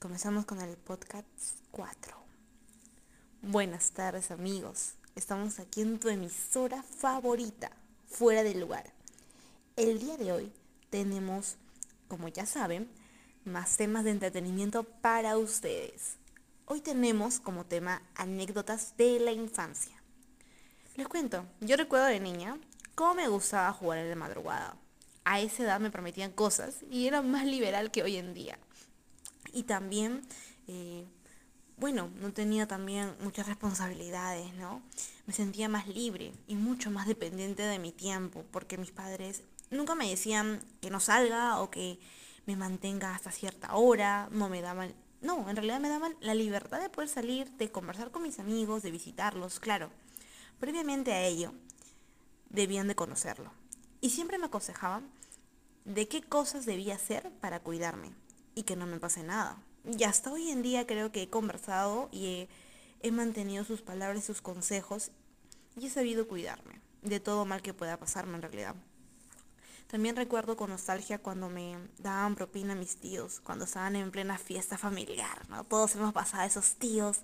comenzamos con el podcast 4. Buenas tardes amigos, estamos aquí en tu emisora favorita, fuera del lugar. El día de hoy tenemos, como ya saben, más temas de entretenimiento para ustedes. Hoy tenemos como tema anécdotas de la infancia. Les cuento, yo recuerdo de niña cómo me gustaba jugar en la madrugada. A esa edad me permitían cosas y era más liberal que hoy en día. Y también, eh, bueno, no tenía también muchas responsabilidades, ¿no? Me sentía más libre y mucho más dependiente de mi tiempo, porque mis padres nunca me decían que no salga o que me mantenga hasta cierta hora, no me daban, no, en realidad me daban la libertad de poder salir, de conversar con mis amigos, de visitarlos, claro. Previamente a ello, debían de conocerlo. Y siempre me aconsejaban de qué cosas debía hacer para cuidarme y que no me pase nada. Y hasta hoy en día creo que he conversado y he, mantenido sus palabras y sus consejos y he sabido cuidarme de todo mal que pueda pasarme en realidad. También recuerdo con nostalgia cuando me daban propina mis tíos, cuando estaban en plena fiesta familiar, ¿no? Todos hemos pasado a esos tíos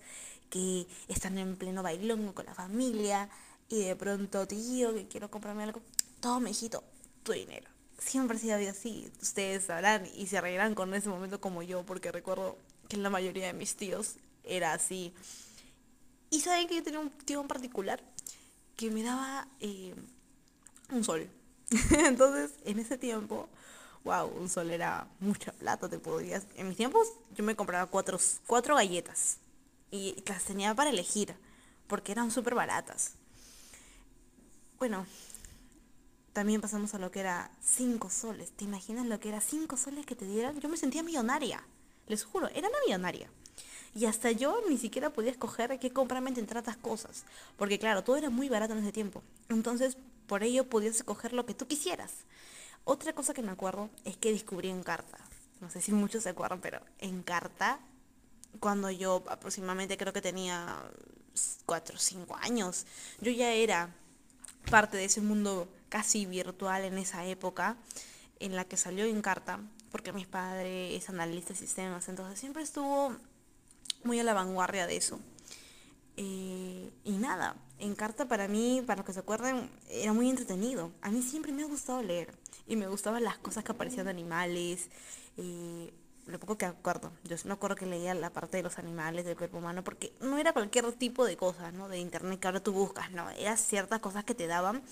que están en pleno bailón con la familia y de pronto, tío, que quiero comprarme algo, todo hijito, tu dinero. Siempre ha sido así, ustedes sabrán y se reirán con ese momento como yo, porque recuerdo que la mayoría de mis tíos era así. Y saben que yo tenía un tío en particular que me daba eh, un sol Entonces, en ese tiempo, wow, un sol era mucha plata, te podías. En mis tiempos, yo me compraba cuatro, cuatro galletas y las tenía para elegir, porque eran súper baratas. Bueno, también pasamos a lo que era cinco soles. ¿Te imaginas lo que era cinco soles que te dieran? Yo me sentía millonaria, les juro, era una millonaria. Y hasta yo ni siquiera podía escoger qué comprarme entre tantas cosas. Porque claro, todo era muy barato en ese tiempo. Entonces por ello podías escoger lo que tú quisieras. Otra cosa que me acuerdo es que descubrí en carta. No sé si muchos se acuerdan, pero en carta, cuando yo aproximadamente creo que tenía 4 o 5 años, yo ya era parte de ese mundo casi virtual en esa época en la que salió en carta, porque mi padre es analista de sistemas, entonces siempre estuvo muy a la vanguardia de eso. Eh, y nada, en carta para mí, para los que se acuerden, era muy entretenido. A mí siempre me ha gustado leer y me gustaban las cosas que aparecían de animales. Eh, lo poco que acuerdo, yo no acuerdo que leía la parte de los animales del cuerpo humano porque no era cualquier tipo de cosas, ¿no? De internet que ahora tú buscas, no, eran ciertas cosas que te daban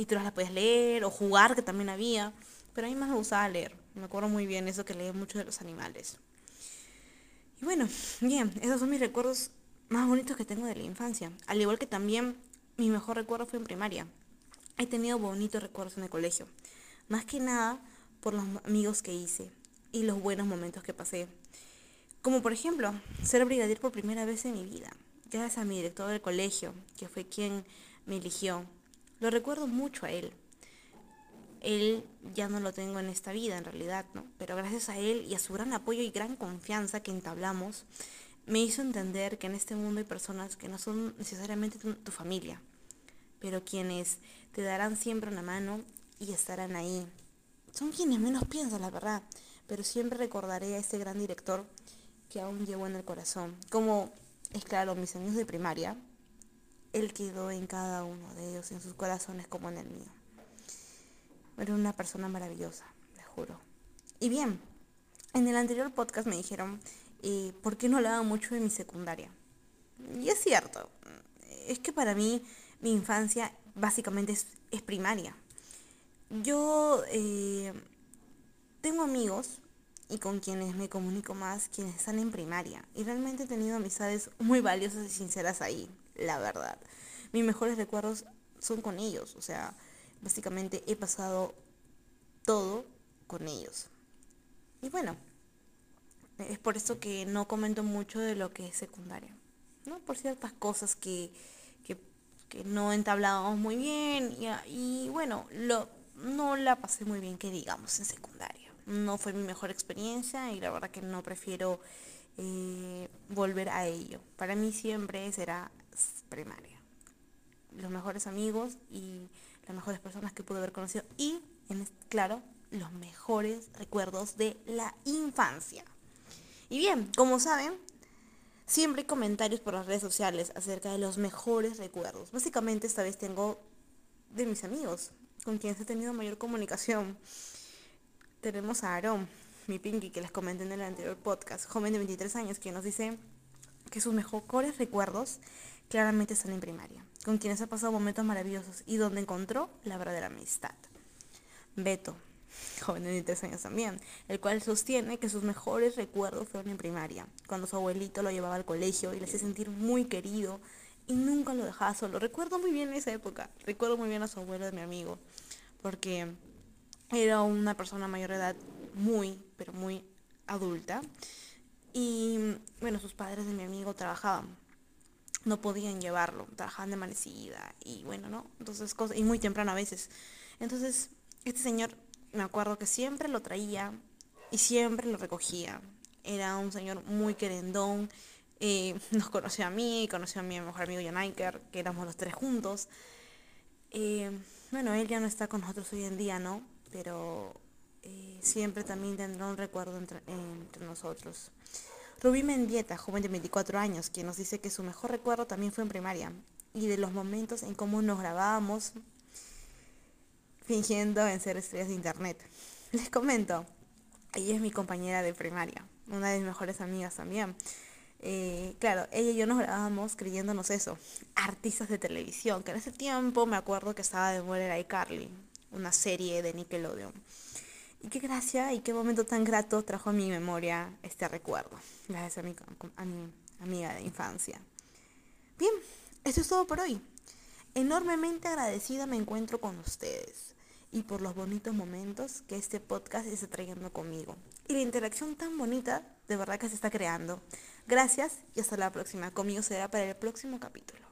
y tú las podías leer o jugar que también había, pero a mí más me gustaba leer. Me acuerdo muy bien eso que leía mucho de los animales. Y bueno, bien, esos son mis recuerdos más bonitos que tengo de la infancia. Al igual que también mi mejor recuerdo fue en primaria. He tenido bonitos recuerdos en el colegio. Más que nada por los amigos que hice y los buenos momentos que pasé. Como por ejemplo, ser brigadier por primera vez en mi vida. Gracias a mi director del colegio, que fue quien me eligió. Lo recuerdo mucho a él. Él ya no lo tengo en esta vida en realidad, ¿no? Pero gracias a él y a su gran apoyo y gran confianza que entablamos, me hizo entender que en este mundo hay personas que no son necesariamente tu, familia, pero quienes te darán siempre una mano y estarán ahí. Son quienes menos piensan, la verdad, pero siempre recordaré a ese gran director que aún llevo en el corazón. Como es claro, mis años de primaria, él quedó en cada uno de ellos, en sus corazones como en el mío. Era una persona maravillosa, te juro. Y bien, en el anterior podcast me dijeron eh, ¿por qué no hablaba mucho de mi secundaria? Y es cierto, es que para mí mi infancia básicamente es, primaria. Yo eh, tengo amigos y con quienes me comunico más, quienes están en primaria. Y realmente he tenido amistades muy valiosas y sinceras ahí, la verdad. Mis mejores recuerdos son con ellos, o sea, básicamente he pasado todo con ellos. Y bueno, es por eso que no comento mucho de lo que es secundaria, ¿no? Por ciertas cosas que, no entablábamos muy bien y, bueno, lo, no la pasé muy bien que digamos en secundaria. No fue mi mejor experiencia y la verdad que no prefiero eh, volver a ello. Para mí siempre será primaria. Los mejores amigos y las mejores personas que pude haber conocido y, en, claro, los mejores recuerdos de la infancia. Y bien, como saben, siempre hay comentarios por las redes sociales acerca de los mejores recuerdos. Básicamente esta vez tengo de mis amigos, con quienes he tenido mayor comunicación. Tenemos a Aaron, mi Pinky, que les comenté en el anterior podcast, joven de 23 años, que nos dice que sus mejores recuerdos claramente están en primaria, con quienes ha pasado momentos maravillosos y donde encontró la verdadera amistad. Beto, joven de 23 años también, el cual sostiene que sus mejores recuerdos fueron en primaria, cuando su abuelito lo llevaba al colegio y le hacía sentir muy querido y nunca lo dejaba solo. Recuerdo muy bien esa época, recuerdo muy bien a su abuelo de mi amigo, porque era una persona mayor de edad muy, pero muy adulta. Y bueno, sus padres de mi amigo trabajaban. No podían llevarlo, trabajaban de amanecida y bueno, ¿no? Entonces, cosas, y muy temprano a veces. Entonces, este señor, me acuerdo que siempre lo traía y siempre lo recogía. Era un señor muy querendón. Eh, nos conoció a mí, conoció a mi mejor amigo Janaiker, que éramos los tres juntos. Eh, bueno, él ya no está con nosotros hoy en día, ¿no? Pero eh, siempre también tendrá un recuerdo entre, nosotros. Rubí Mendieta, joven de 24 años, quien nos dice que su mejor recuerdo también fue en primaria y de los momentos en cómo nos grabábamos fingiendo en ser estrellas de internet. Les comento, ella es mi compañera de primaria, una de mis mejores amigas también. Eh, claro, ella y yo nos grabábamos creyéndonos eso, artistas de televisión, que en ese tiempo me acuerdo que estaba de moda iCarly, una serie de Nickelodeon. Y qué gracia y qué momento tan grato trajo a mi memoria este recuerdo, gracias a mi, amiga de infancia. Bien, esto es todo por hoy. Enormemente agradecida me encuentro con ustedes y por los bonitos momentos que este podcast está trayendo conmigo. Y la interacción tan bonita de verdad que se está creando. Gracias y hasta la próxima. Conmigo será para el próximo capítulo.